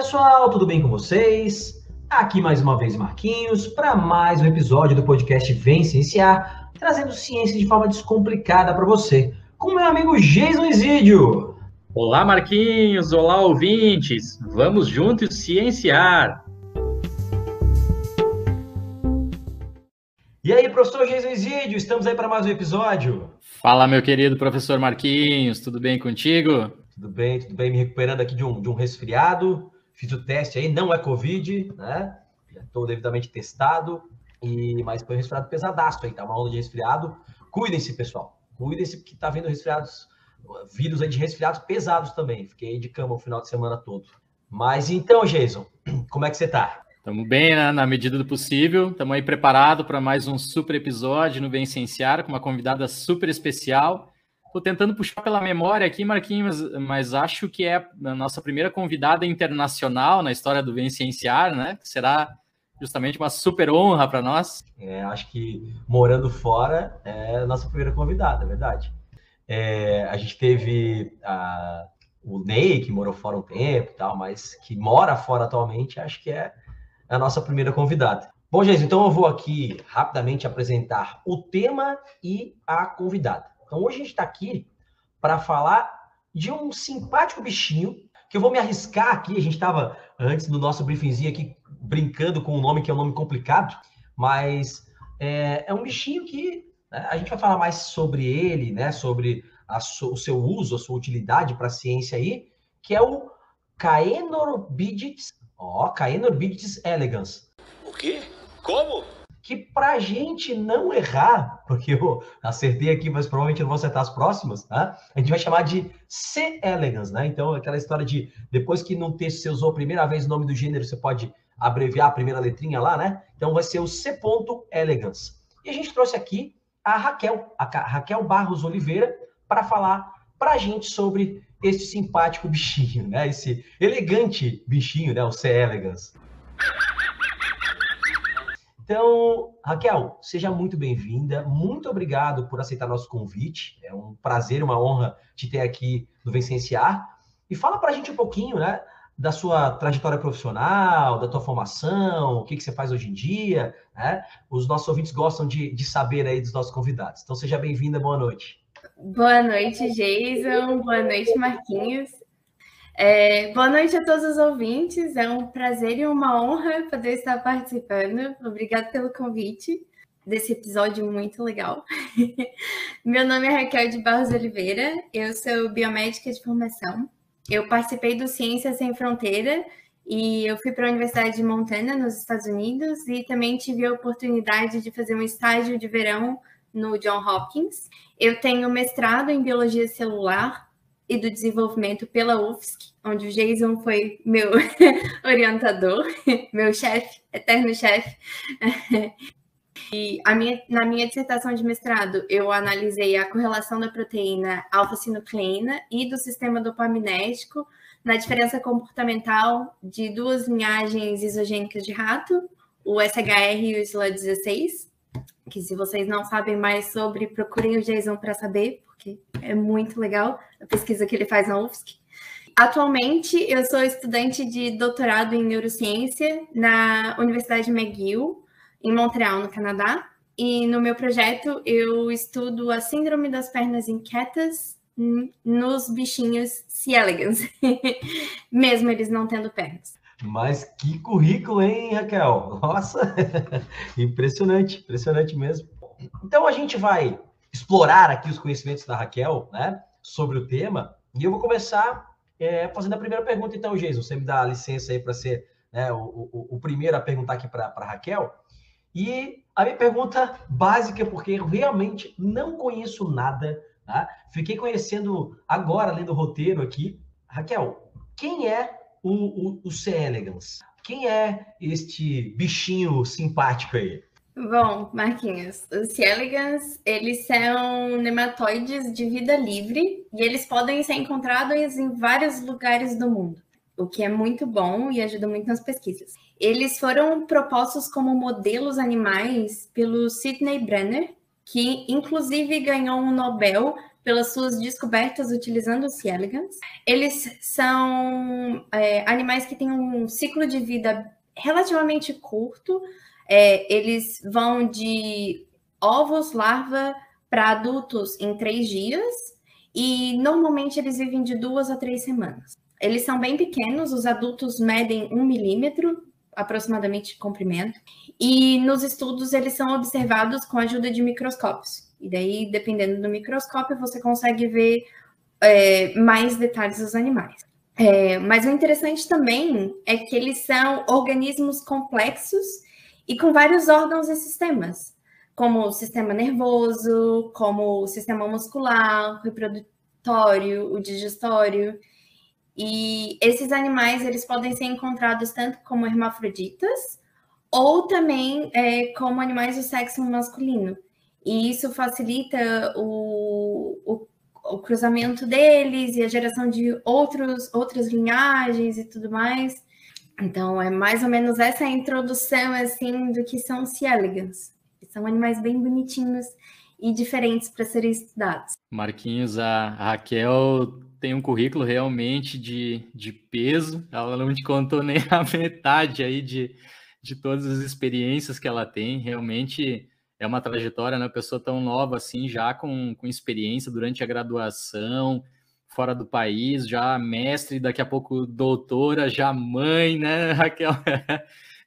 Pessoal, tudo bem com vocês? Aqui mais uma vez Marquinhos para mais um episódio do podcast Vem Cienciar, trazendo ciência de forma descomplicada para você, com meu amigo Jason Isidio. Olá Marquinhos, olá ouvintes, vamos juntos cienciar. E aí, professor Jason Isidio, estamos aí para mais um episódio. Fala, meu querido professor Marquinhos, tudo bem contigo? Tudo bem, tudo bem, me recuperando aqui de um, de um resfriado. Fiz o teste aí, não é Covid, né? Já estou devidamente testado, e mas foi um resfriado pesadaço aí, tá? Uma onda de resfriado. Cuidem-se, pessoal. Cuidem-se, que tá vendo resfriados, vírus aí de resfriados pesados também. Fiquei de cama o final de semana todo. Mas então, Jason, como é que você tá? Estamos bem, né? na medida do possível. Estamos aí preparados para mais um super episódio no Bem com uma convidada super especial. Estou tentando puxar pela memória aqui, Marquinhos, mas, acho que é a nossa primeira convidada internacional na história do Vencienciar, né? Será justamente uma super honra para nós. É, acho que morando fora é a nossa primeira convidada, é verdade. É, a gente teve a, o Ney, que morou fora um tempo tal, mas que mora fora atualmente, acho que é a nossa primeira convidada. Bom, gente, então eu vou aqui rapidamente apresentar o tema e a convidada. Então hoje a gente está aqui para falar de um simpático bichinho que eu vou me arriscar aqui. A gente estava antes no nosso briefingzinho aqui brincando com um nome que é um nome complicado, mas é, é um bichinho que né, a gente vai falar mais sobre ele, né? Sobre o seu uso, a sua utilidade para a ciência aí, que é o Caenorbidites, ó, Caenorbidites elegans. O quê? Como? Que para a gente não errar, porque eu acertei aqui, mas provavelmente não vou acertar as próximas, tá? a gente vai chamar de C. elegans, né? Então, aquela história de depois que no texto você usou a primeira vez o nome do gênero, você pode abreviar a primeira letrinha lá, né? Então, vai ser o C. elegans. E a gente trouxe aqui a Raquel, a Raquel Barros Oliveira, para falar para a gente sobre esse simpático bichinho, né? Esse elegante bichinho, né? O C. elegans. Então, Raquel, seja muito bem-vinda. Muito obrigado por aceitar nosso convite. É um prazer, uma honra te ter aqui no Vencenciar. E fala para a gente um pouquinho, né, da sua trajetória profissional, da tua formação, o que, que você faz hoje em dia, né? Os nossos ouvintes gostam de, de saber aí dos nossos convidados. Então, seja bem-vinda, boa noite. Boa noite, Jason. Boa noite, Marquinhos. É, boa noite a todos os ouvintes. É um prazer e uma honra poder estar participando. Obrigada pelo convite desse episódio muito legal. Meu nome é Raquel de Barros Oliveira, eu sou biomédica de formação. Eu participei do Ciências Sem Fronteira e eu fui para a Universidade de Montana, nos Estados Unidos, e também tive a oportunidade de fazer um estágio de verão no John Hopkins. Eu tenho mestrado em biologia celular e do desenvolvimento pela UFSC, onde o Jason foi meu orientador, meu chefe, eterno chefe. E minha, na minha dissertação de mestrado, eu analisei a correlação da proteína alfa-sinucleína e do sistema dopaminético na diferença comportamental de duas linhagens isogênicas de rato, o SHR e o SLA16, que se vocês não sabem mais sobre, procurem o Jason para saber, é muito legal a pesquisa que ele faz na UFSC. Atualmente, eu sou estudante de doutorado em neurociência na Universidade McGill, em Montreal, no Canadá. E no meu projeto, eu estudo a síndrome das pernas inquietas nos bichinhos C. elegans, mesmo eles não tendo pernas. Mas que currículo, hein, Raquel? Nossa, impressionante, impressionante mesmo. Então a gente vai explorar aqui os conhecimentos da Raquel, né, sobre o tema. E eu vou começar é, fazendo a primeira pergunta, então, Jason. Você me dá licença aí para ser né, o, o, o, primeiro a perguntar aqui para a Raquel. E a minha pergunta básica, porque eu realmente não conheço nada, tá? fiquei conhecendo agora, lendo o roteiro aqui. Raquel, quem é o, o, o C. elegans? Quem é este bichinho simpático aí? Bom, Marquinhos, os C. elegans, eles são nematóides de vida livre e eles podem ser encontrados em vários lugares do mundo, o que é muito bom e ajuda muito nas pesquisas. Eles foram propostos como modelos animais pelo Sidney Brenner, que inclusive ganhou um Nobel pelas suas descobertas utilizando os elegans. Eles são é, animais que têm um ciclo de vida relativamente curto. É, eles vão de ovos, larva, para adultos em três dias. E normalmente eles vivem de duas a três semanas. Eles são bem pequenos, os adultos medem um milímetro aproximadamente de comprimento. E nos estudos eles são observados com a ajuda de microscópios. E daí, dependendo do microscópio, você consegue ver é, mais detalhes dos animais. É, mas o interessante também é que eles são organismos complexos e com vários órgãos e sistemas, como o sistema nervoso, como o sistema muscular, o reprodutório, o digestório. E esses animais eles podem ser encontrados tanto como hermafroditas ou também é, como animais do sexo masculino. E isso facilita o, o, o, cruzamento deles e a geração de outros, outras linhagens e tudo mais. Então, é mais ou menos essa introdução, assim, do que são os elegans. São animais bem bonitinhos e diferentes para serem estudados. Marquinhos, a Raquel tem um currículo realmente de, de peso. Ela não te contou nem a metade aí de, de todas as experiências que ela tem. Realmente é uma trajetória, né? Pessoa tão nova assim, já com, com experiência durante a graduação, fora do país, já mestre, daqui a pouco doutora, já mãe, né, Raquel?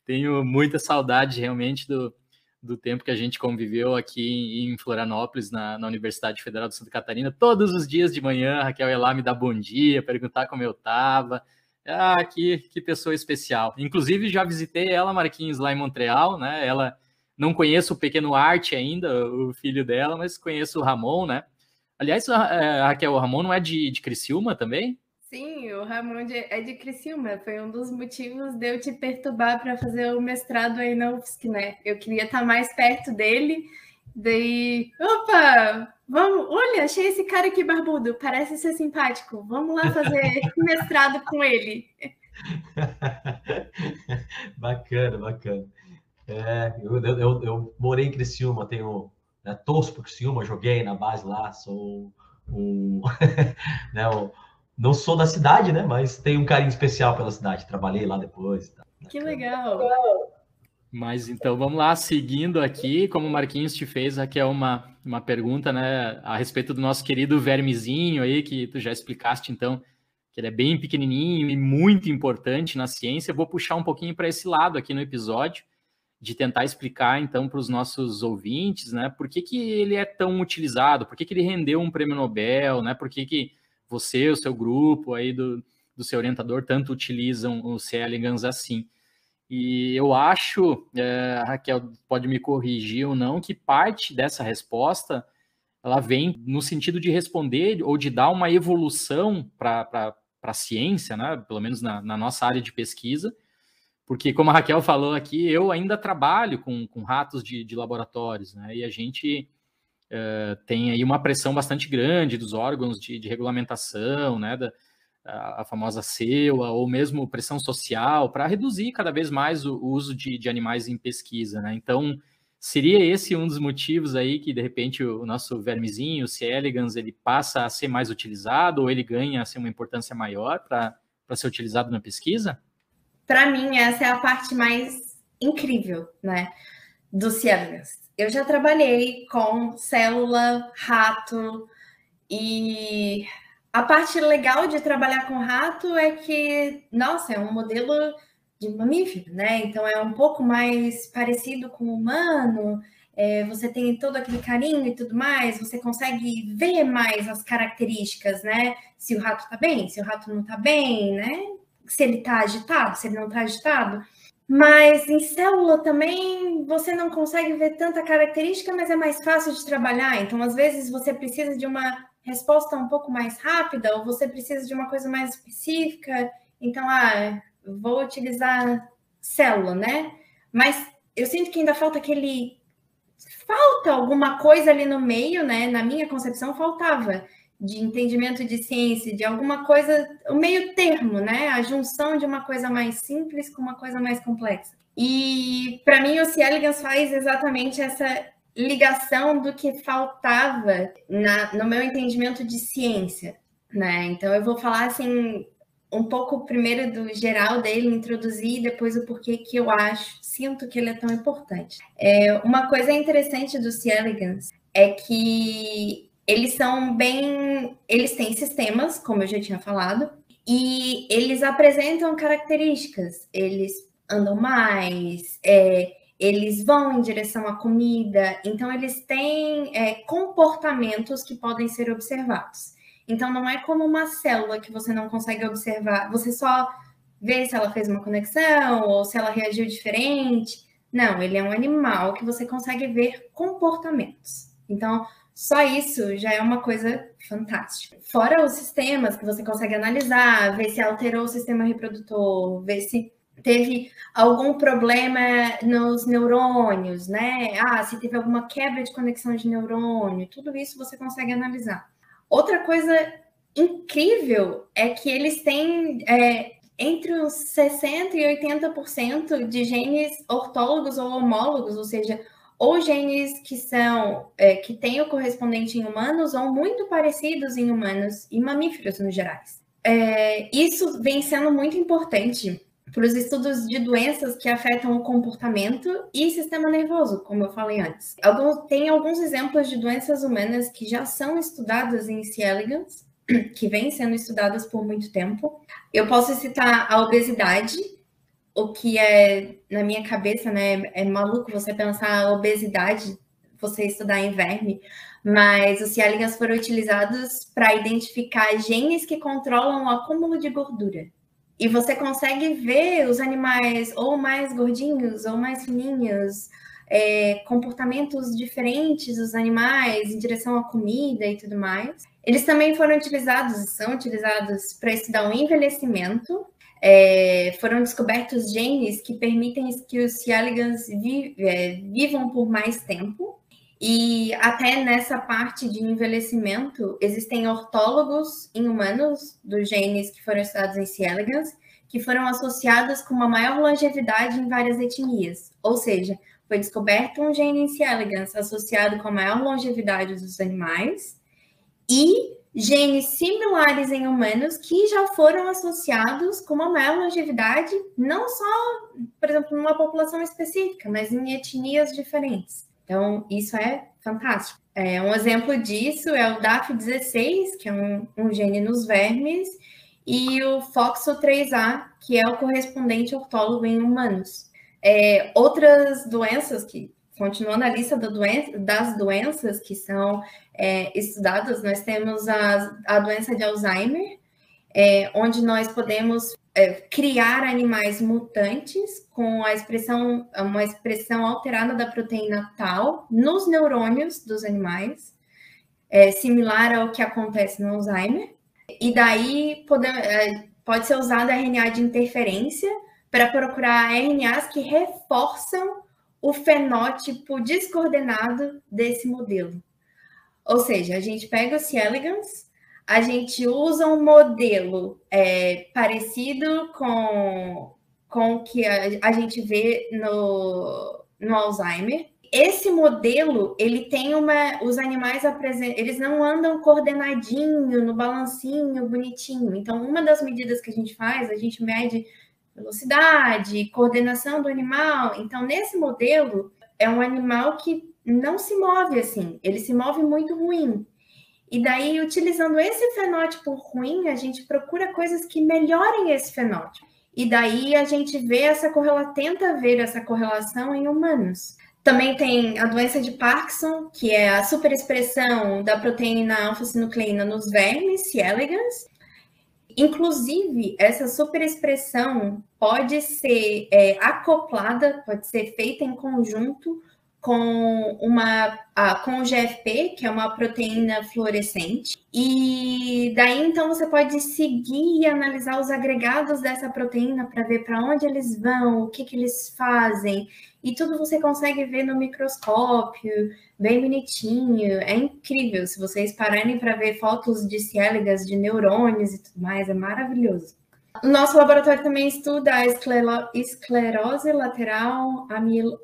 Tenho muita saudade realmente do, do tempo que a gente conviveu aqui em Florianópolis, na, na, Universidade Federal de Santa Catarina. Todos os dias de manhã, Raquel ia lá me dar bom dia, perguntar como eu estava. Ah, que, que pessoa especial. Inclusive, já visitei ela, Marquinhos, lá em Montreal, né? Ela não conheço o pequeno Arte ainda, o filho dela, mas conheço o Ramon, né? Aliás, é, Raquel, o Ramon não é de, de Criciúma também? Sim, o Ramon de, é de Criciúma. Foi um dos motivos de eu te perturbar para fazer o mestrado aí na UFSC, né? Eu queria estar mais perto dele. Daí, opa, vamos, olha, achei esse cara aqui barbudo, parece ser simpático. Vamos lá fazer mestrado com ele. bacana, bacana. É, eu, eu, eu, morei em Criciúma, tenho, né, torço para Criciúma, joguei na base lá, sou um, né, um, não sou da cidade, né, mas tenho um carinho especial pela cidade, trabalhei lá depois. Tá, que legal! Mas então vamos lá, seguindo aqui, como o Marquinhos te fez, aqui é uma, uma pergunta, né, a respeito do nosso querido vermezinho aí, que tu já explicaste então, que ele é bem pequenininho e muito importante na ciência. Eu vou puxar um pouquinho para esse lado aqui no episódio de tentar explicar então para os nossos ouvintes, né, por que, que ele é tão utilizado, por que, que ele rendeu um prêmio Nobel, né, por que, que você, o seu grupo aí do, do seu orientador tanto utilizam o C. elegans assim. E eu acho, é, Raquel pode me corrigir ou não, que parte dessa resposta ela vem no sentido de responder ou de dar uma evolução para a ciência, né, pelo menos na, na nossa área de pesquisa, porque, como a Raquel falou aqui, eu ainda trabalho com, com ratos de, de laboratórios, né? E a gente uh, tem aí uma pressão bastante grande dos órgãos de, de regulamentação, né? Da, a, a famosa CEUA, ou mesmo pressão social, para reduzir cada vez mais o, o uso de, de, animais em pesquisa, né? Então, seria esse um dos motivos aí que, de repente, o, o nosso vermezinho, o C. elegans, ele passa a ser mais utilizado, ou ele ganha a ser uma importância maior para ser utilizado na pesquisa? Para mim, essa é a parte mais incrível, né, do Cianas. Eu já trabalhei com célula, rato, e a parte legal de trabalhar com rato é que, nossa, é um modelo de mamífero, né? Então é um pouco mais parecido com o humano, é, você tem todo aquele carinho e tudo mais, você consegue ver mais as características, né? Se o rato tá bem, se o rato não tá bem, né? Se ele está agitado, se ele não está agitado. Mas em célula também você não consegue ver tanta característica, mas é mais fácil de trabalhar. Então, às vezes, você precisa de uma resposta um pouco mais rápida, ou você precisa de uma coisa mais específica. Então, ah, vou utilizar célula, né? Mas eu sinto que ainda falta aquele. Falta alguma coisa ali no meio, né? Na minha concepção, faltava de entendimento de ciência, de alguma coisa, o meio termo, né? A junção de uma coisa mais simples com uma coisa mais complexa. E para mim o C. elegans faz exatamente essa ligação do que faltava na, no meu entendimento de ciência, né? Então eu vou falar assim um pouco primeiro do geral dele, introduzir, e depois o porquê que eu acho, sinto que ele é tão importante. É, uma coisa interessante do C. elegans é que eles são bem. Eles têm sistemas, como eu já tinha falado, e eles apresentam características. Eles andam mais, é, eles vão em direção à comida, então eles têm é, comportamentos que podem ser observados. Então não é como uma célula que você não consegue observar, você só vê se ela fez uma conexão ou se ela reagiu diferente. Não, ele é um animal que você consegue ver comportamentos. Então, só isso já é uma coisa fantástica. Fora os sistemas que você consegue analisar, ver se alterou o sistema reprodutor, ver se teve algum problema nos neurônios, né? Ah, se teve alguma quebra de conexão de neurônio, tudo isso você consegue analisar. Outra coisa incrível é que eles têm é, entre os 60% e 80% de genes ortólogos ou homólogos, ou seja, ou genes que são é, que têm o correspondente em humanos ou muito parecidos em humanos e mamíferos no gerais. É, isso vem sendo muito importante para os estudos de doenças que afetam o comportamento e sistema nervoso, como eu falei antes. Alguns, tem alguns exemplos de doenças humanas que já são estudadas em C. elegans, que vêm sendo estudadas por muito tempo. Eu posso citar a obesidade, o que é, na minha cabeça, né, é maluco você pensar obesidade, você estudar em verme, mas os C. elegans foram utilizados para identificar genes que controlam o acúmulo de gordura. E você consegue ver os animais ou mais gordinhos ou mais fininhos, é, comportamentos diferentes dos animais em direção à comida e tudo mais. Eles também foram utilizados são utilizados para estudar o envelhecimento. É, foram descobertos genes que permitem que os C. vi, é, vivam por mais tempo. E até nessa parte de envelhecimento, existem ortólogos em humanos dos genes que foram estudados em C. elegans, que foram associados com uma maior longevidade em várias etnias. Ou seja, foi descoberto um gene em C. elegans associado com a maior longevidade dos animais e genes similares em humanos que já foram associados com uma maior longevidade, não só, por exemplo, numa população específica, mas em etnias diferentes. Então, isso é fantástico. É, um exemplo disso é o DAF16, que é um, um gene nos vermes, e o FOXO3A, que é o correspondente ortólogo em humanos. É, outras doenças que continuam na lista das doenças que são é, estudadas, nós temos a, a doença de Alzheimer, é, onde nós podemos é, criar animais mutantes com a expressão, uma expressão alterada da proteína tal nos neurônios dos animais, é, similar ao que acontece no Alzheimer. E daí pode, é, pode ser usado RNA de interferência para procurar RNAs que reforçam o fenótipo descoordenado desse modelo. Ou seja, a gente pega o C. elegans, a gente usa um modelo é, parecido com, com o que a, a gente vê no, no Alzheimer. Esse modelo, ele tem uma. Os animais apresentam. Eles não andam coordenadinho, no balancinho, bonitinho. Então, uma das medidas que a gente faz, a gente mede velocidade, coordenação do animal. Então, nesse modelo, é um animal que não se move assim, ele se move muito ruim. E daí, utilizando esse fenótipo ruim, a gente procura coisas que melhorem esse fenótipo. E daí a gente vê essa correlação, tenta ver essa correlação em humanos. Também tem a doença de Parkinson, que é a superexpressão da proteína alfa-sinucleína nos vermes, C. elegans. Inclusive, essa superexpressão pode ser é, acoplada, pode ser feita em conjunto com uma ah, com o GFP, que é uma proteína fluorescente, e daí então você pode seguir e analisar os agregados dessa proteína para ver para onde eles vão, o que, que eles fazem, e tudo você consegue ver no microscópio, bem bonitinho, é incrível. Se vocês pararem para ver fotos de células, de neurônios e tudo mais, é maravilhoso. Nosso laboratório também estuda a esclero esclerose lateral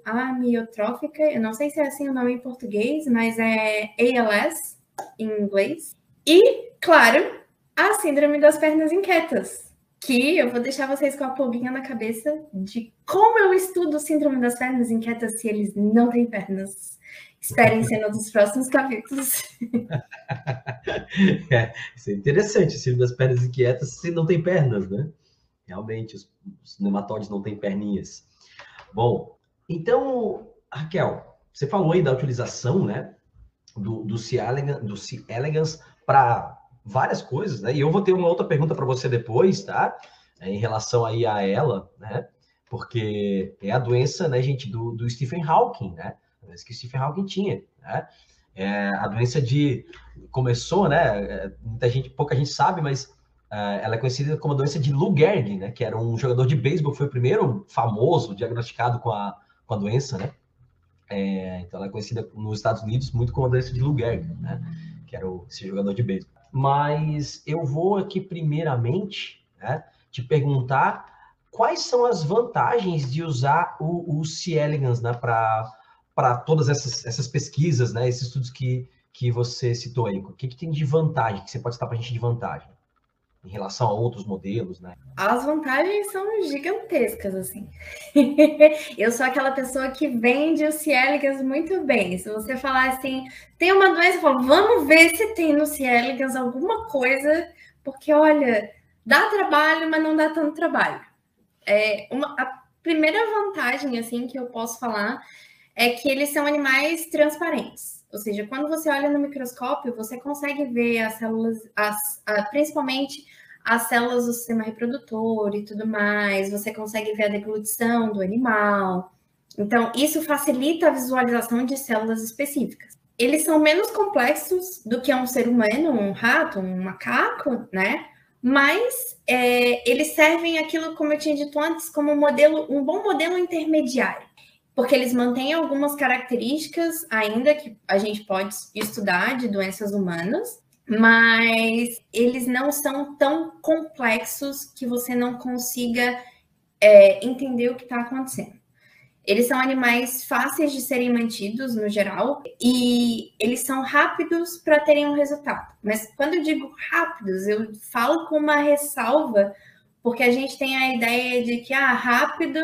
amiotrófica. Eu não sei se é assim o nome em português, mas é ALS em inglês. E, claro, a síndrome das pernas inquietas, que eu vou deixar vocês com a pulguinha na cabeça de como eu estudo síndrome das pernas inquietas se eles não têm pernas. Esperem cena dos próximos capítulos. é, isso é interessante, o síndrome das pernas inquietas se não tem pernas, né? Realmente, os, os nematóides não têm perninhas. Bom, então, Raquel, você falou aí da utilização, né, do, do C. elegans, do C. elegans para várias coisas, né? E eu vou ter uma outra pergunta para você depois, tá? É, em relação aí a ela, né? Porque é a doença, né, gente, do, do Stephen Hawking, né? A doença que Stephen Hawking tinha, né? É a doença de começou, né? É, muita gente, pouca gente sabe, mas é, ela é conhecida como a doença de Lou Gehrig, né? Que era um jogador de beisebol, foi o primeiro famoso diagnosticado com a, com a doença, né? É, então ela é conhecida nos Estados Unidos muito como a doença de Lou Gehrig, né? Que era o, esse jogador de beisebol. Mas eu vou aqui primeiramente, né? Te perguntar quais são as vantagens de usar o, o C. elegans, né? Para todas essas, essas pesquisas, né, esses estudos que, que você citou aí? O que, que tem de vantagem, que você pode citar para a gente de vantagem? Em relação a outros modelos, né? As vantagens são gigantescas, assim. eu sou aquela pessoa que vende o Cieligas muito bem. Se você falar assim, tem uma doença, eu falo, vamos ver se tem no Cieligas alguma coisa, porque olha, dá trabalho, mas não dá tanto trabalho. É uma, a primeira vantagem, assim, que eu posso falar é que eles são animais transparentes. Ou seja, quando você olha no microscópio, você consegue ver as células, as, a, principalmente as células do sistema reprodutor e tudo mais, você consegue ver a deglutição do animal. Então, isso facilita a visualização de células específicas. Eles são menos complexos do que um ser humano, um rato, um macaco, né? Mas é, eles servem aquilo, como eu tinha dito antes, como um modelo, um bom modelo intermediário porque eles mantêm algumas características ainda que a gente pode estudar de doenças humanas, mas eles não são tão complexos que você não consiga é, entender o que está acontecendo. Eles são animais fáceis de serem mantidos no geral e eles são rápidos para terem um resultado. Mas quando eu digo rápidos, eu falo com uma ressalva, porque a gente tem a ideia de que, ah, rápido,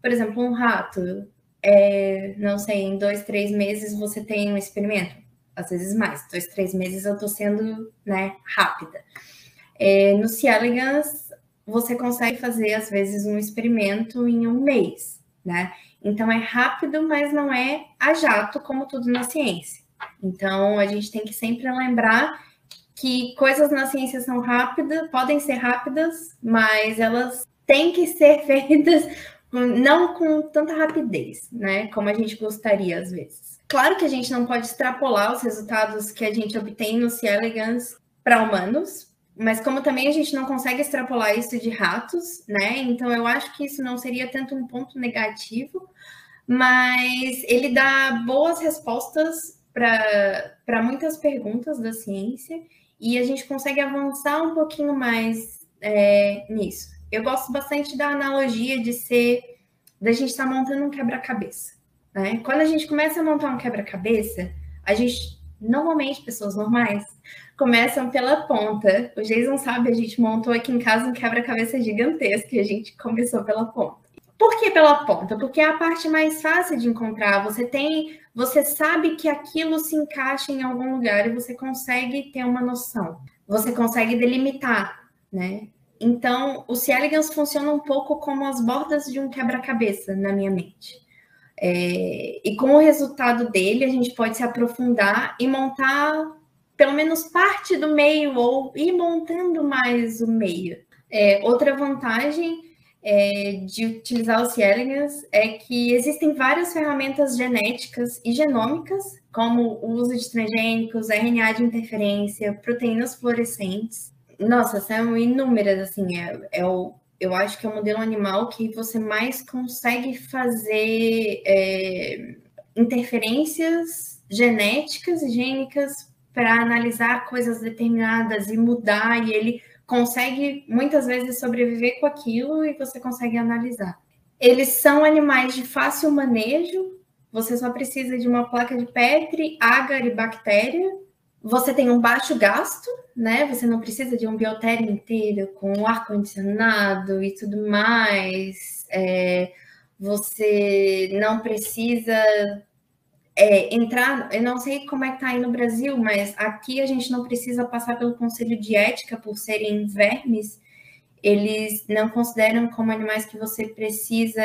por exemplo, um rato, é, não sei, em dois, três meses você tem um experimento. Às vezes mais, dois, três meses eu estou sendo né, rápida. É, no C. elegans, você consegue fazer, às vezes, um experimento em um mês, né? Então, é rápido, mas não é a jato, como tudo na ciência. Então, a gente tem que sempre lembrar que coisas na ciência são rápidas, podem ser rápidas, mas elas têm que ser feitas não com tanta rapidez, né? Como a gente gostaria às vezes. Claro que a gente não pode extrapolar os resultados que a gente obtém no C. elegans para humanos, mas como também a gente não consegue extrapolar isso de ratos, né? Então eu acho que isso não seria tanto um ponto negativo, mas ele dá boas respostas para muitas perguntas da ciência e a gente consegue avançar um pouquinho mais é, nisso. Eu gosto bastante da analogia de ser da gente estar tá montando um quebra-cabeça. Né? Quando a gente começa a montar um quebra-cabeça, a gente normalmente pessoas normais começam pela ponta. O Jason sabe, a gente montou aqui em casa um quebra-cabeça gigantesco e a gente começou pela ponta. Por que pela ponta? Porque é a parte mais fácil de encontrar. Você tem, você sabe que aquilo se encaixa em algum lugar e você consegue ter uma noção. Você consegue delimitar, né? Então, o C. elegans funciona um pouco como as bordas de um quebra-cabeça na minha mente. É, e com o resultado dele, a gente pode se aprofundar e montar pelo menos parte do meio ou ir montando mais o meio. É, outra vantagem é, de utilizar o C. elegans é que existem várias ferramentas genéticas e genômicas, como o uso de transgênicos, RNA de interferência, proteínas fluorescentes, nossa, são inúmeras, assim, é, é o, eu acho que é o modelo animal que você mais consegue fazer é, interferências genéticas gênicas para analisar coisas determinadas e mudar, e ele consegue muitas vezes sobreviver com aquilo e você consegue analisar. Eles são animais de fácil manejo, você só precisa de uma placa de Petri, agar e bactéria. Você tem um baixo gasto, né? Você não precisa de um biotério inteiro com ar-condicionado e tudo mais. É, você não precisa é, entrar. Eu não sei como é que tá aí no Brasil, mas aqui a gente não precisa passar pelo conselho de ética por serem vermes eles não consideram como animais que você precisa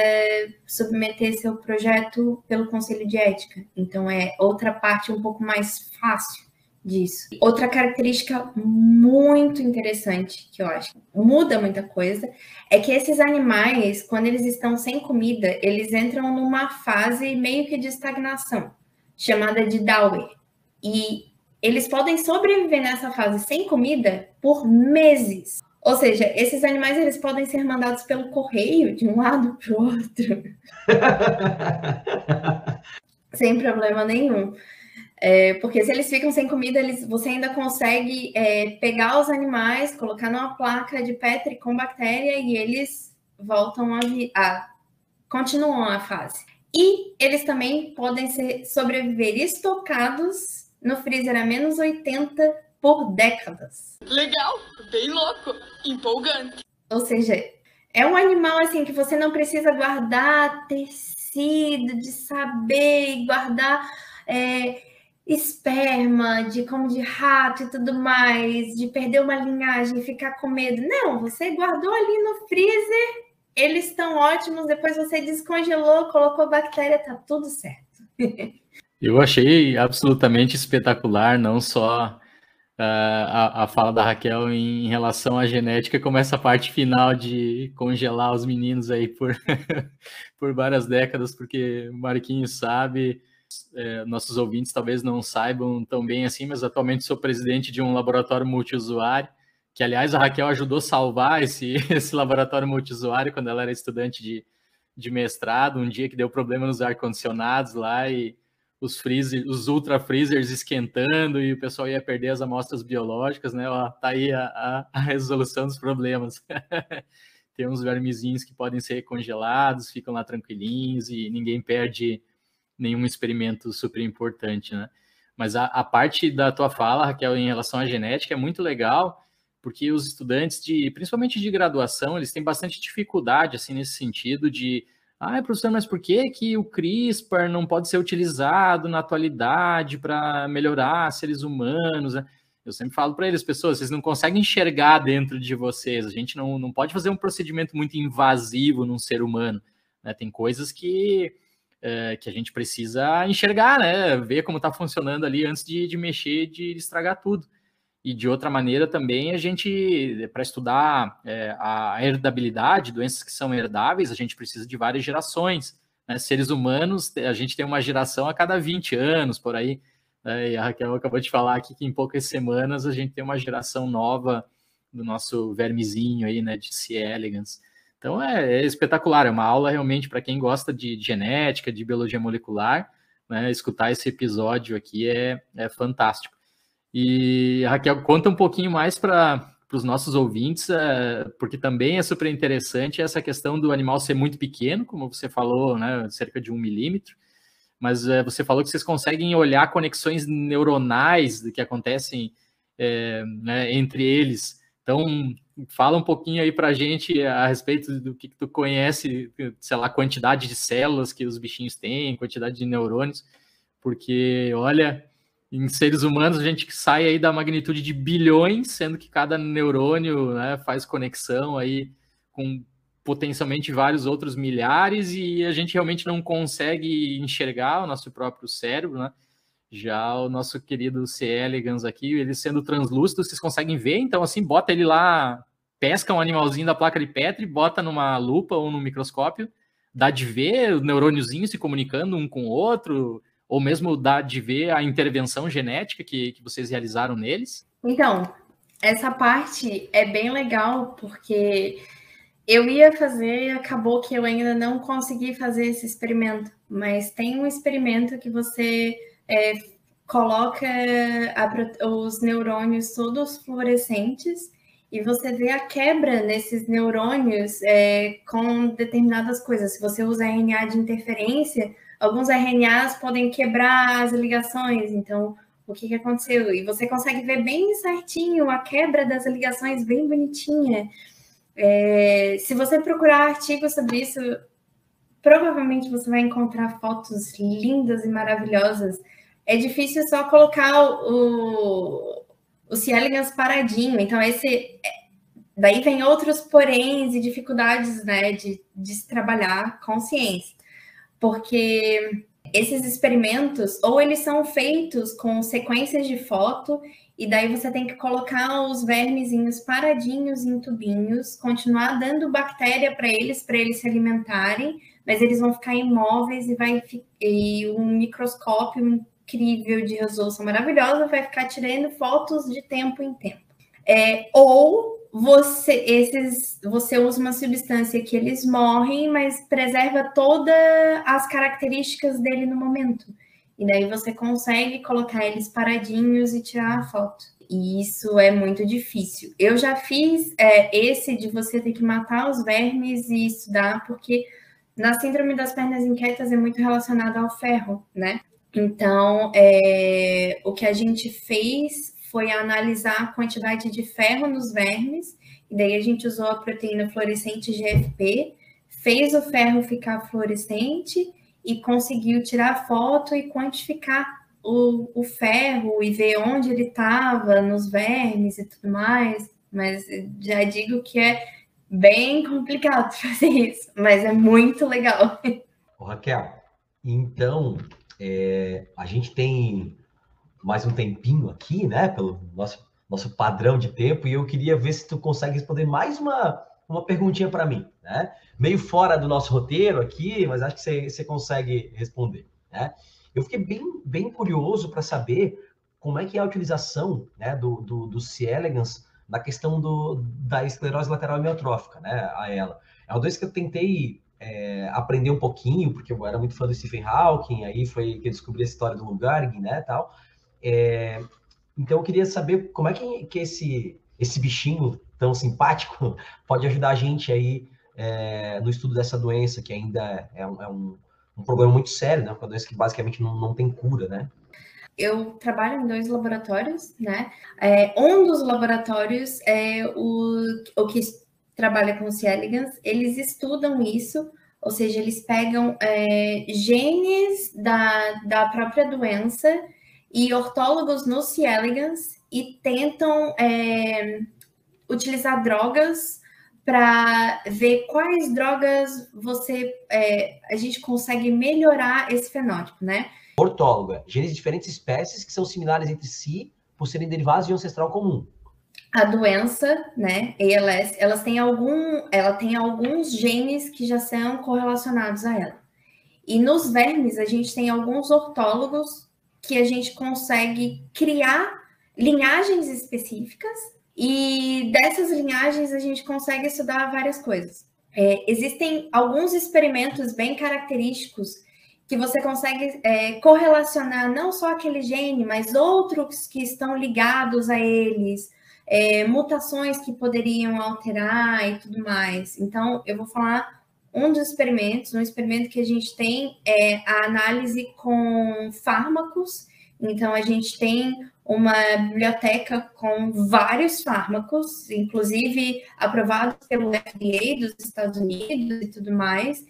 submeter seu projeto pelo Conselho de Ética. Então, é outra parte um pouco mais fácil disso. Outra característica muito interessante que eu acho muda muita coisa é que esses animais, quando eles estão sem comida, eles entram numa fase meio que de estagnação, chamada de Dauer. E eles podem sobreviver nessa fase sem comida por meses. Ou seja, esses animais eles podem ser mandados pelo correio de um lado para o outro, sem problema nenhum. É, porque se eles ficam sem comida, eles, você ainda consegue é, pegar os animais, colocar numa placa de Petri com bactéria e eles voltam a, a continuam a fase. E eles também podem ser, sobreviver estocados no freezer a menos 80 por décadas. Legal, bem louco, empolgante. Ou seja, é um animal assim que você não precisa guardar tecido, de saber guardar é, esperma, de como de rato e tudo mais, de perder uma linhagem ficar com medo. Não, você guardou ali no freezer, eles estão ótimos, depois você descongelou, colocou bactéria, tá tudo certo. Eu achei absolutamente espetacular, não só a, a fala da Raquel em, em, relação à genética, como essa parte final de congelar os meninos aí por, por várias décadas, porque o Marquinhos sabe, é, nossos ouvintes talvez não saibam tão bem assim, mas atualmente sou presidente de um laboratório multiusuário, que aliás a Raquel ajudou a salvar esse, esse laboratório multiusuário quando ela era estudante de, de mestrado, um dia que deu problema nos ar-condicionados lá e os freezer, os ultra freezers esquentando e o pessoal ia perder as amostras biológicas, né? Ó, tá aí a, a, a resolução dos problemas. Tem uns vermezinhos que podem ser congelados, ficam lá tranquilinhos e ninguém perde nenhum experimento super importante, né? Mas a, a parte da tua fala, Raquel, em relação à genética é muito legal, porque os estudantes de, principalmente de graduação, eles têm bastante dificuldade assim nesse sentido de ah, professor, mas por que, que o CRISPR não pode ser utilizado na atualidade para melhorar seres humanos? Né? Eu sempre falo para eles, pessoas, vocês não conseguem enxergar dentro de vocês. A gente não, não pode fazer um procedimento muito invasivo num ser humano. Né? Tem coisas que, é, que a gente precisa enxergar, né? Ver como está funcionando ali antes de, de mexer, de estragar tudo. E de outra maneira também a gente, para estudar é, a herdabilidade, doenças que são herdáveis, a gente precisa de várias gerações. Né? Seres humanos, a gente tem uma geração a cada 20 anos, por aí. Né? E a Raquel acabou de falar aqui que em poucas semanas a gente tem uma geração nova do nosso vermezinho aí, né, de C. elegans. Então é, é espetacular, é uma aula realmente para quem gosta de, genética, de biologia molecular, né, escutar esse episódio aqui é, é fantástico. E, Raquel, conta um pouquinho mais para os nossos ouvintes, é, porque também é super interessante essa questão do animal ser muito pequeno, como você falou, né, cerca de um milímetro, mas é, você falou que vocês conseguem olhar conexões neuronais que acontecem é, né, entre eles. Então, fala um pouquinho aí para a gente a respeito do que, que tu conhece, sei lá, quantidade de células que os bichinhos têm, quantidade de neurônios, porque, olha, em seres humanos, a gente sai aí da magnitude de bilhões, sendo que cada neurônio né, faz conexão aí com potencialmente vários outros milhares e a gente realmente não consegue enxergar o nosso próprio cérebro, né? Já o nosso querido C. elegans aqui, ele sendo translúcido, vocês conseguem ver, então assim, bota ele lá, pesca um animalzinho da placa de Petri, bota numa lupa ou no microscópio, dá de ver o neurôniozinho se comunicando um com o outro, ou mesmo dá de ver a intervenção genética que, que vocês realizaram neles? Então, essa parte é bem legal, porque eu ia fazer e acabou que eu ainda não consegui fazer esse experimento, mas tem um experimento que você é, coloca a, os neurônios todos fluorescentes e você vê a quebra nesses neurônios é, com determinadas coisas. Se você usa RNA de interferência, alguns RNAs podem quebrar as ligações. Então, o que, que aconteceu? E você consegue ver bem certinho a quebra das ligações, bem bonitinha. É, se você procurar artigos sobre isso, provavelmente você vai encontrar fotos lindas e maravilhosas. É difícil só colocar o, o C. elegans paradinho. Então, esse daí vem outros poréns e dificuldades né, de, de se trabalhar consciência. Porque esses experimentos, ou eles são feitos com sequências de foto, e daí você tem que colocar os vermezinhos paradinhos em tubinhos, continuar dando bactéria para eles, para eles se alimentarem, mas eles vão ficar imóveis e vai e um microscópio incrível de resolução maravilhosa vai ficar tirando fotos de tempo em tempo. É, ou você esses você usa uma substância que eles morrem, mas preserva todas as características dele no momento. E daí você consegue colocar eles paradinhos e tirar a foto. E isso é muito difícil. Eu já fiz é, esse de você ter que matar os vermes e estudar, porque na síndrome das pernas inquietas é muito relacionado ao ferro, né? Então, é, o que a gente fez foi analisar a quantidade de ferro nos vermes, e daí a gente usou a proteína fluorescente GFP, fez o ferro ficar fluorescente e conseguiu tirar foto e quantificar o, o ferro e ver onde ele estava nos vermes e tudo mais. Mas já digo que é bem complicado fazer isso, mas é muito legal. Ô, Raquel, então é, a gente tem mais um tempinho aqui, né? Pelo nosso, nosso padrão de tempo, e eu queria ver se tu consegue responder mais uma, uma perguntinha para mim, né? Meio fora do nosso roteiro aqui, mas acho que você, você consegue responder, né? Eu fiquei bem, bem curioso para saber como é que é a utilização né, do, do, do C. na questão do, da esclerose lateral amiotrófica, né, a ela. É uma doença que eu tentei é, aprender um pouquinho, porque eu era muito fã do Stephen Hawking, aí foi que eu descobri a história do Lugarg, né, tal. É, então eu queria saber como é que, que esse, esse bichinho tão simpático pode ajudar a gente aí é, no estudo dessa doença, que ainda é um, é um, um problema muito sério, né, uma doença que basicamente não, não tem cura, né eu trabalho em dois laboratórios, né? É, um dos laboratórios é o, o que trabalha com C. elegans, eles estudam isso, ou seja, eles pegam é, genes da, da própria doença e ortólogos no C. elegans e tentam é, utilizar drogas para ver quais drogas você é, a gente consegue melhorar esse fenótipo, né? Ortóloga, genes de diferentes espécies que são similares entre si por serem derivados de um ancestral comum. A doença, né, ALS, elas têm algum, ela tem alguns genes que já são correlacionados a ela. E nos vermes a gente tem alguns ortólogos que a gente consegue criar linhagens específicas e dessas linhagens a gente consegue estudar várias coisas. É, existem alguns experimentos bem característicos que você consegue é, correlacionar não só aquele gene, mas outros que estão ligados a eles, é, mutações que poderiam alterar e tudo mais. Então, eu vou falar um dos experimentos, um experimento que a gente tem é a análise com fármacos. Então, a gente tem uma biblioteca com vários fármacos, inclusive aprovados pelo FDA dos Estados Unidos e tudo mais.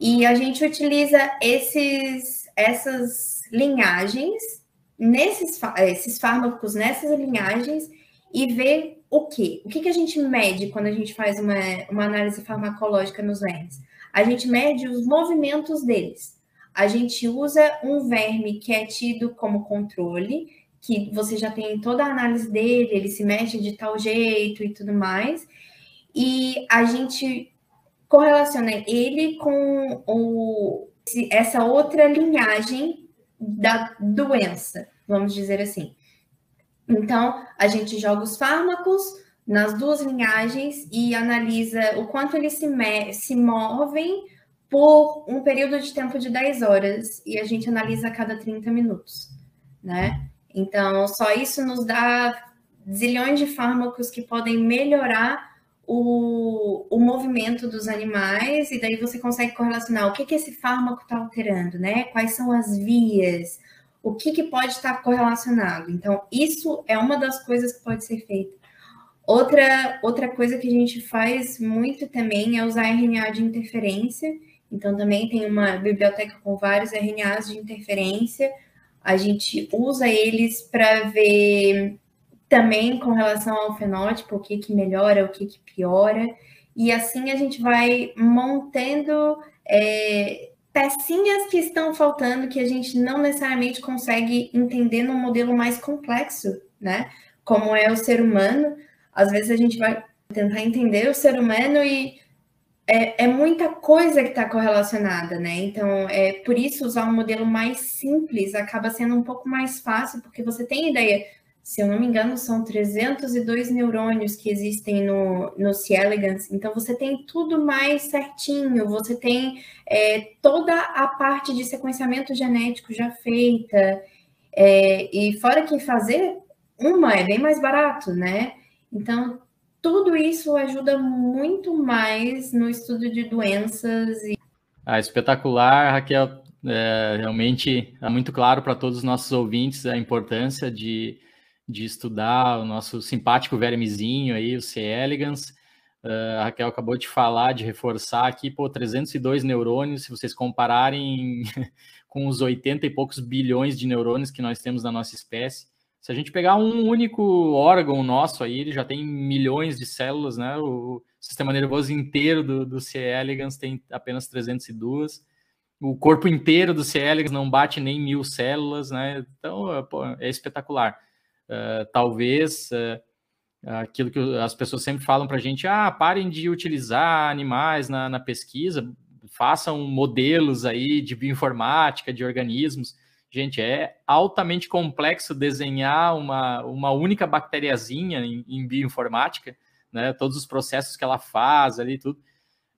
E a gente utiliza esses, essas linhagens, nesses esses fármacos nessas linhagens, e vê o quê? O que, que a gente mede quando a gente faz uma, uma análise farmacológica nos vermes? A gente mede os movimentos deles. A gente usa um verme que é tido como controle, que você já tem toda a análise dele, ele se mexe de tal jeito e tudo mais. E a gente correlaciona ele com o, essa outra linhagem da doença, vamos dizer assim. Então, a gente joga os fármacos nas duas linhagens e analisa o quanto eles se, se movem por um período de tempo de 10 horas e a gente analisa a cada 30 minutos, né? Então, só isso nos dá zilhões de fármacos que podem melhorar o, o movimento dos animais, e daí você consegue correlacionar o que, que esse fármaco está alterando, né? Quais são as vias, o que, que pode estar correlacionado. Então, isso é uma das coisas que pode ser feita. Outra, outra coisa que a gente faz muito também é usar RNA de interferência. Então, também tem uma biblioteca com vários RNAs de interferência. A gente usa eles para ver também com relação ao fenótipo, o que, que melhora, o que, que piora. E assim a gente vai montando é, pecinhas que estão faltando que a gente não necessariamente consegue entender num modelo mais complexo, né? Como é o ser humano. Às vezes a gente vai tentar entender o ser humano e é, é muita coisa que está correlacionada, né? Então, é por isso usar um modelo mais simples acaba sendo um pouco mais fácil, porque você tem ideia. Se eu não me engano, são 302 neurônios que existem no, no C. elegans. Então, você tem tudo mais certinho, você tem é, toda a parte de sequenciamento genético já feita. É, e fora que fazer uma é bem mais barato, né? Então, tudo isso ajuda muito mais no estudo de doenças. E... Ah, espetacular, Raquel. É, realmente é muito claro para todos os nossos ouvintes a importância de, de estudar o nosso simpático vermezinho aí, o C. elegans. Uh, a Raquel acabou de falar, de reforçar aqui, pô, 302 neurônios, se vocês compararem com os 80 e poucos bilhões de neurônios que nós temos na nossa espécie, se a gente pegar um único órgão nosso aí, ele já tem milhões de células, né? O sistema nervoso inteiro do, do C. elegans tem apenas 302. O corpo inteiro do C. elegans não bate nem mil células, né? Então, é, pô, é espetacular. Uh, talvez uh, aquilo que as pessoas sempre falam para a gente, ah, parem de utilizar animais na, na pesquisa, façam modelos aí de bioinformática, de organismos. Gente, é altamente complexo desenhar uma, uma única bacteriazinha em, em bioinformática, né? Todos os processos que ela faz ali, tudo.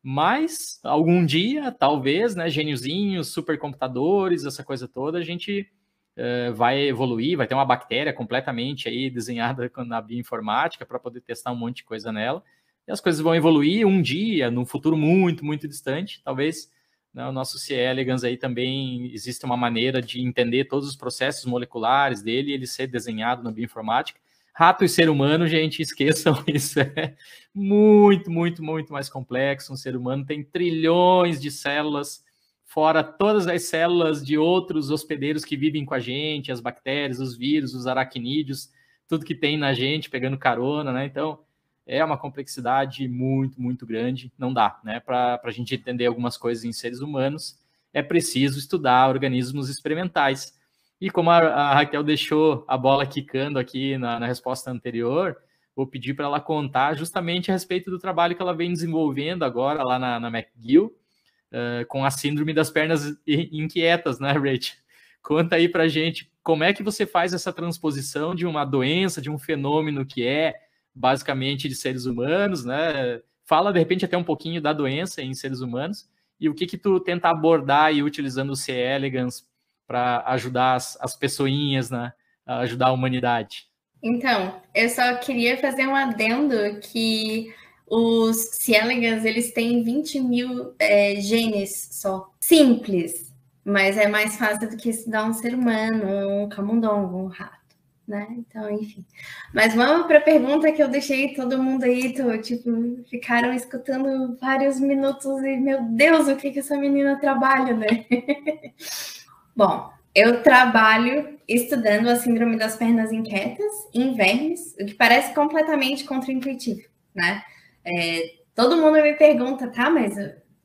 Mas algum dia, talvez, né, gêniozinhos, supercomputadores, essa coisa toda, a gente uh, vai evoluir, vai ter uma bactéria completamente aí desenhada na bioinformática para poder testar um monte de coisa nela. E as coisas vão evoluir um dia, num futuro muito, muito distante, talvez né, o nosso C. elegans aí também existe uma maneira de entender todos os processos moleculares dele e ele ser desenhado na bioinformática. Rato e ser humano, gente, esqueçam isso. É muito, muito, muito mais complexo. Um ser humano tem trilhões de células, fora todas as células de outros hospedeiros que vivem com a gente, as bactérias, os vírus, os aracnídeos, tudo que tem na gente, pegando carona, né? Então, é uma complexidade muito, muito grande. Não dá, né? Para a gente entender algumas coisas em seres humanos, é preciso estudar organismos experimentais. E como a, a Raquel deixou a bola quicando aqui na, na resposta anterior, vou pedir para ela contar justamente a respeito do trabalho que ela vem desenvolvendo agora lá na, na McGill, uh, com a síndrome das pernas inquietas, né, Rach? Conta aí para gente como é que você faz essa transposição de uma doença, de um fenômeno que é basicamente de seres humanos, né? Fala de repente até um pouquinho da doença em seres humanos e o que que tu tenta abordar e utilizando o C. elegans para ajudar as, as pessoinhas, né? A ajudar a humanidade. Então, eu só queria fazer um adendo que os C. elegans, eles têm 20 mil é, genes só. Simples, mas é mais fácil do que estudar um ser humano, um camundongo, um rato né? Então, enfim. Mas vamos para a pergunta que eu deixei todo mundo aí, tô, tipo, ficaram escutando vários minutos e, meu Deus, o que que essa menina trabalha, né? Bom, eu trabalho estudando a síndrome das pernas inquietas em vermes, o que parece completamente contraintuitivo, né? É, todo mundo me pergunta, tá, mas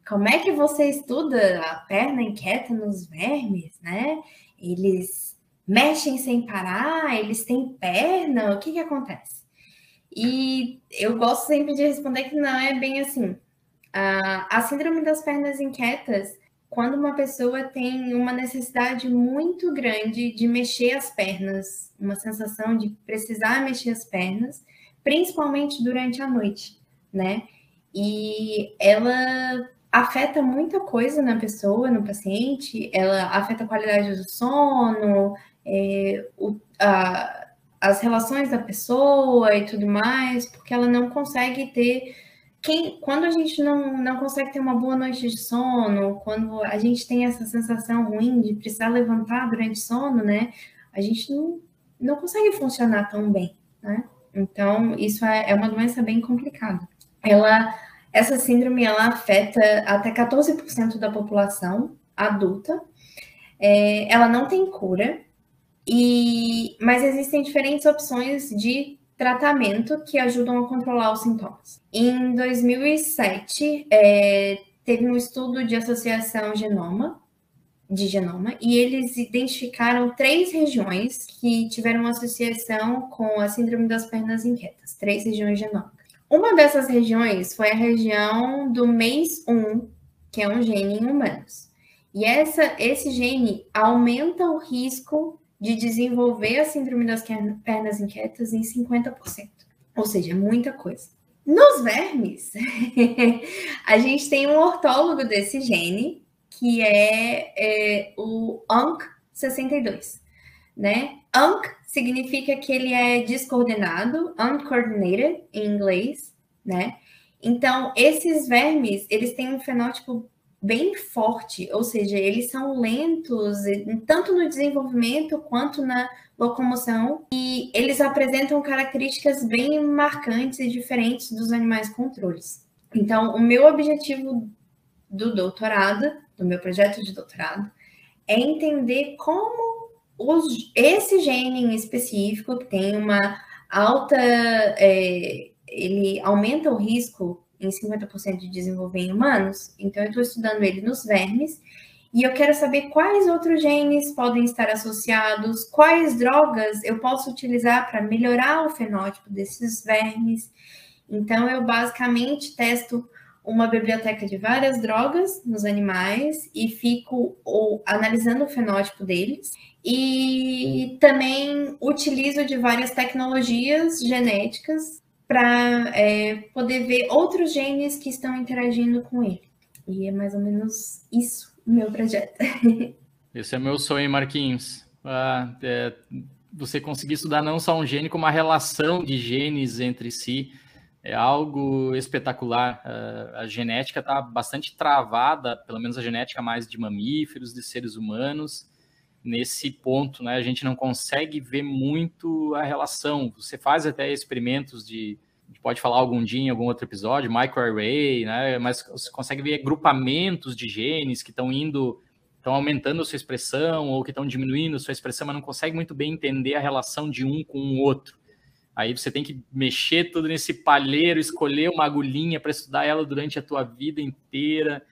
como é que você estuda a perna inquieta nos vermes, né? Eles mexem sem parar, eles têm perna, o que que acontece? E eu gosto sempre de responder que não é bem assim. A, a síndrome das pernas inquietas, quando uma pessoa tem uma necessidade muito grande de mexer as pernas, uma sensação de precisar mexer as pernas, principalmente durante a noite, né? E ela afeta muita coisa na pessoa, no paciente, ela afeta a qualidade do sono, é, o, a, as relações da pessoa e tudo mais, porque ela não consegue ter. Quem, quando a gente não, não consegue ter uma boa noite de sono, quando a gente tem essa sensação ruim de precisar levantar durante sono, né? A gente não, não consegue funcionar tão bem, né? Então, isso é, é uma doença bem complicada. Ela, essa síndrome, ela afeta até 14% da população adulta. É, ela não tem cura, e, mas existem diferentes opções de tratamento que ajudam a controlar os sintomas. Em 2007, é, teve um estudo de associação genoma, de genoma, e eles identificaram três regiões que tiveram associação com a síndrome das pernas inquietas, três regiões genômicas. Uma dessas regiões foi a região do MEIS1, que é um gene em humanos. E essa, esse gene aumenta o risco de desenvolver a síndrome das pernas inquietas em 50%. Ou seja, muita coisa. Nos vermes, a gente tem um ortólogo desse gene, que é, é o UNC62, né? UNC significa que ele é descoordenado, uncoordinated em inglês, né? Então, esses vermes, eles têm um fenótipo bem forte, ou seja, eles são lentos tanto no desenvolvimento quanto na locomoção e eles apresentam características bem marcantes e diferentes dos animais controles. Então, o meu objetivo do doutorado, do meu projeto de doutorado, é entender como os, esse gene em específico, que tem uma alta, é, ele aumenta o risco em 50% de desenvolver em humanos, então eu estou estudando ele nos vermes, e eu quero saber quais outros genes podem estar associados, quais drogas eu posso utilizar para melhorar o fenótipo desses vermes. Então, eu basicamente testo uma biblioteca de várias drogas nos animais e fico ou, analisando o fenótipo deles. E também utilizo de várias tecnologias genéticas para é, poder ver outros genes que estão interagindo com ele. E é mais ou menos isso o meu projeto. Esse é meu sonho, Marquinhos. Ah, é, você conseguir estudar não só um gene, como a relação de genes entre si. É algo espetacular. Ah, a genética está bastante travada, pelo menos a genética mais de mamíferos, de seres humanos. Nesse ponto, né, a gente não consegue ver muito a relação. Você faz até experimentos de a gente pode falar algum dia em algum outro episódio, microarray, né? Mas você consegue ver grupamentos de genes que estão indo, estão aumentando a sua expressão ou que estão diminuindo a sua expressão, mas não consegue muito bem entender a relação de um com o outro. Aí você tem que mexer tudo nesse palheiro, escolher uma agulhinha para estudar ela durante a tua vida inteira.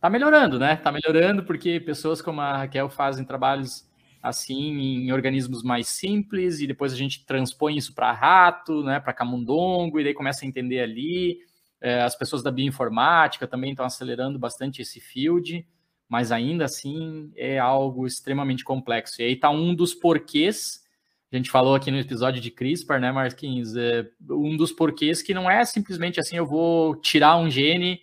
Tá melhorando, né? Tá melhorando porque pessoas como a Raquel fazem trabalhos assim em organismos mais simples e depois a gente transpõe isso para rato, né, para camundongo e daí começa a entender ali. É, as pessoas da bioinformática também estão acelerando bastante esse field, mas ainda assim é algo extremamente complexo. E aí está um dos porquês. A gente falou aqui no episódio de CRISPR, né, Marquinhos? É um dos porquês que não é simplesmente assim, eu vou tirar um gene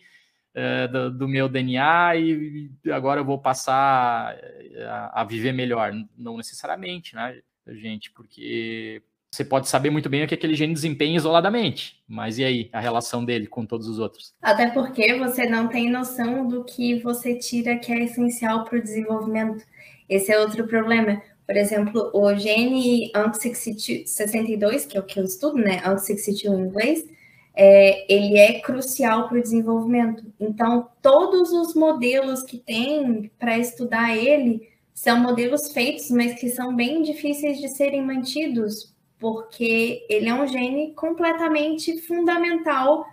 é, do, do, meu DNA e agora eu vou passar é, a, a, viver melhor. Não necessariamente, né, gente? Porque você pode saber muito bem o que aquele gene desempenha isoladamente, mas e aí a relação dele com todos os outros? Até porque você não tem noção do que você tira que é essencial para o desenvolvimento. Esse é outro problema. Por exemplo, o gene ANC62, que é o que eu estudo, né? ANC62 em inglês, é, ele é crucial para o desenvolvimento. Então, todos os modelos que tem para estudar ele são modelos feitos, mas que são bem difíceis de serem mantidos, porque ele é um gene completamente fundamental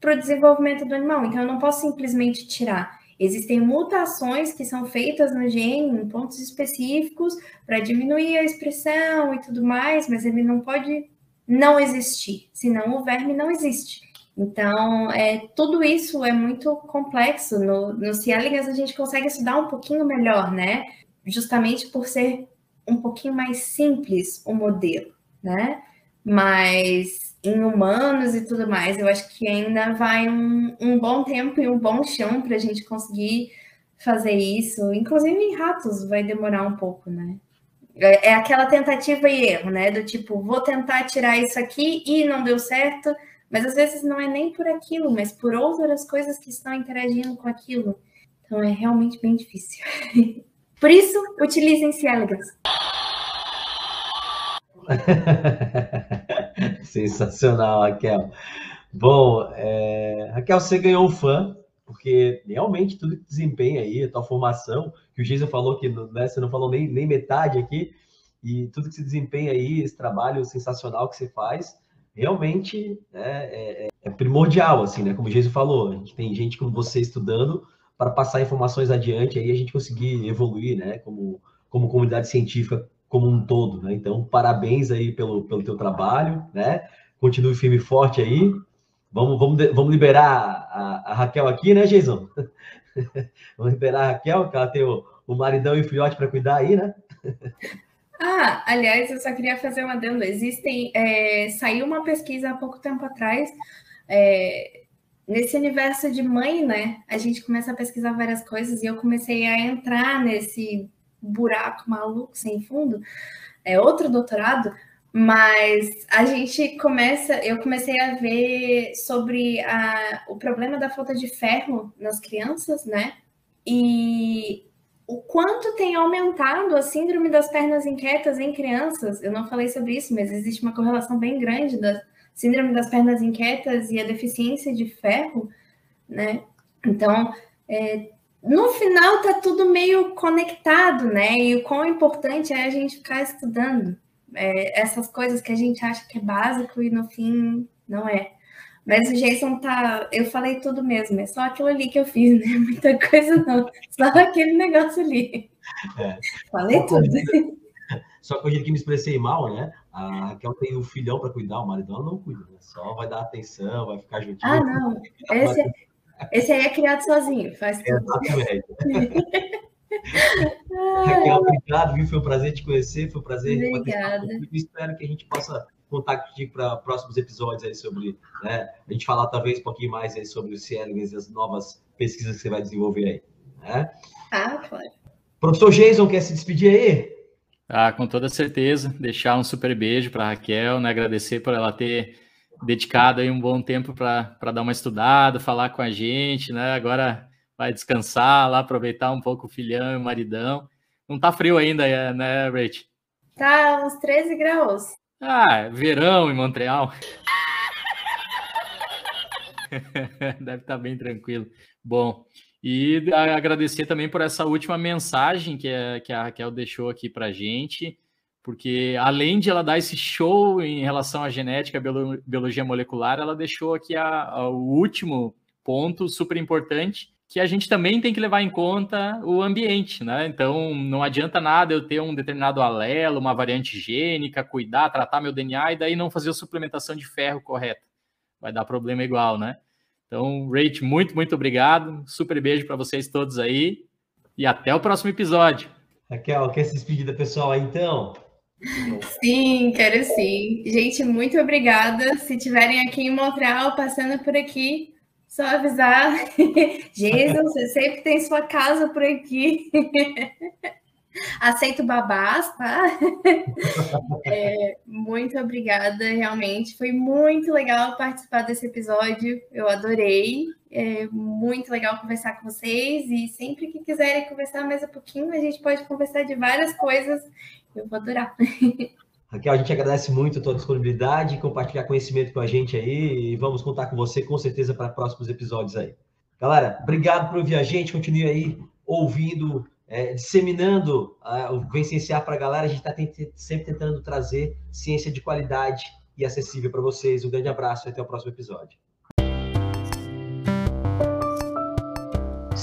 para o desenvolvimento do animal. Então, eu não posso simplesmente tirar. Existem mutações que são feitas no gene em pontos específicos para diminuir a expressão e tudo mais, mas ele não pode não existir, senão o verme não existe. Então, é, tudo isso é muito complexo. No, no C. elegans a gente consegue estudar um pouquinho melhor, né? Justamente por ser um pouquinho mais simples o modelo, né? Mas em humanos e tudo mais, eu acho que ainda vai um, um bom tempo e um bom chão para a gente conseguir fazer isso. Inclusive em ratos vai demorar um pouco, né? É, é aquela tentativa e erro, né? Do tipo, vou tentar tirar isso aqui e não deu certo, mas às vezes não é nem por aquilo, mas por outras coisas que estão interagindo com aquilo. Então é realmente bem difícil. por isso, utilizem C Elegance. Sensacional, Raquel. Bom, é... Raquel, você ganhou um fã, porque realmente tudo que desempenha aí, a tua formação, que o Jason falou que né, você não falou nem, nem metade aqui, e tudo que se desempenha aí, esse trabalho sensacional que você faz, realmente né, é, é, é, primordial, assim, né? Como o Jason falou, a gente tem gente como você estudando para passar informações adiante aí a gente conseguir evoluir, né? Como, como comunidade científica como um todo, né? Então, parabéns aí pelo, pelo teu trabalho, né? Continue firme e forte aí. Vamos, vamos, vamos liberar a, a Raquel aqui, né, Jason? vamos liberar a Raquel, que ela tem o, o maridão e o filhote para cuidar aí, né? Ah, aliás, eu só queria fazer uma adendo. Existem, é, saiu uma pesquisa há pouco tempo atrás, é, nesse universo de mãe, né? A gente começa a pesquisar várias coisas e eu comecei a entrar nesse buraco maluco sem fundo, é outro doutorado, mas a gente começa, eu comecei a ver sobre a, o problema da falta de ferro nas crianças, né? E o quanto tem aumentado a síndrome das pernas inquietas em crianças. Eu não falei sobre isso, mas existe uma correlação bem grande da síndrome das pernas inquietas e a deficiência de ferro, né? Então, é, no final tá tudo meio conectado, né? E o quão importante é a gente ficar estudando é, essas coisas que a gente acha que é básico e no fim não é. Mas o Jason tá. Eu falei tudo mesmo, é só aquilo ali que eu fiz, né? Muita coisa não. Só aquele negócio ali. É. Falei tudo. Só que hoje que me expressei mal, né? A Raquel tem um filhão para cuidar, o maridão não cuida, né? Só vai dar atenção, vai ficar juntinho. Ah, não. Esse, esse aí é criado sozinho, faz tudo. Exatamente. Raquel, obrigado, viu? Foi um prazer te conhecer, foi um prazer. Obrigada. Espero que a gente possa contar contigo para próximos episódios aí sobre, né? A gente falar talvez um pouquinho mais aí sobre o Cielings e as novas pesquisas que você vai desenvolver aí. Né? Ah, claro. Professor Jason, quer se despedir aí? Ah, com toda certeza. Deixar um super beijo para Raquel, né? Agradecer por ela ter dedicado aí um bom tempo para dar uma estudada, falar com a gente, né? Agora vai descansar lá, aproveitar um pouco o filhão e o maridão. Não tá frio ainda, é, né, Rach? Tá uns 13 graus. Ah, verão em Montreal. Deve estar tá bem tranquilo. Bom, e agradecer também por essa última mensagem que, é, que a Raquel deixou aqui para gente porque além de ela dar esse show em relação à genética, biologia molecular, ela deixou aqui a, a, o último ponto super importante, que a gente também tem que levar em conta o ambiente, né? Então, não adianta nada eu ter um determinado alelo, uma variante gênica, cuidar, tratar meu DNA e daí não fazer a suplementação de ferro correta. Vai dar problema igual, né? Então, Rach, muito, muito obrigado. Super beijo para vocês todos aí e até o próximo episódio. Raquel, quer se despedir da pessoal aí então? Sim, quero sim. Gente, muito obrigada. Se tiverem aqui em Montreal, passando por aqui, só avisar. Jason, você sempre tem sua casa por aqui. Aceito babás, tá? É, muito obrigada, realmente. Foi muito legal participar desse episódio. Eu adorei. É muito legal conversar com vocês. E sempre que quiserem conversar mais um pouquinho, a gente pode conversar de várias coisas. Eu vou adorar. Raquel, a gente agradece muito a tua disponibilidade, compartilhar conhecimento com a gente aí e vamos contar com você com certeza para próximos episódios aí. Galera, obrigado por ouvir a gente, continue aí ouvindo é, disseminando uh, o Vencenciar para a galera. A gente está sempre tentando trazer ciência de qualidade e acessível para vocês. Um grande abraço e até o próximo episódio.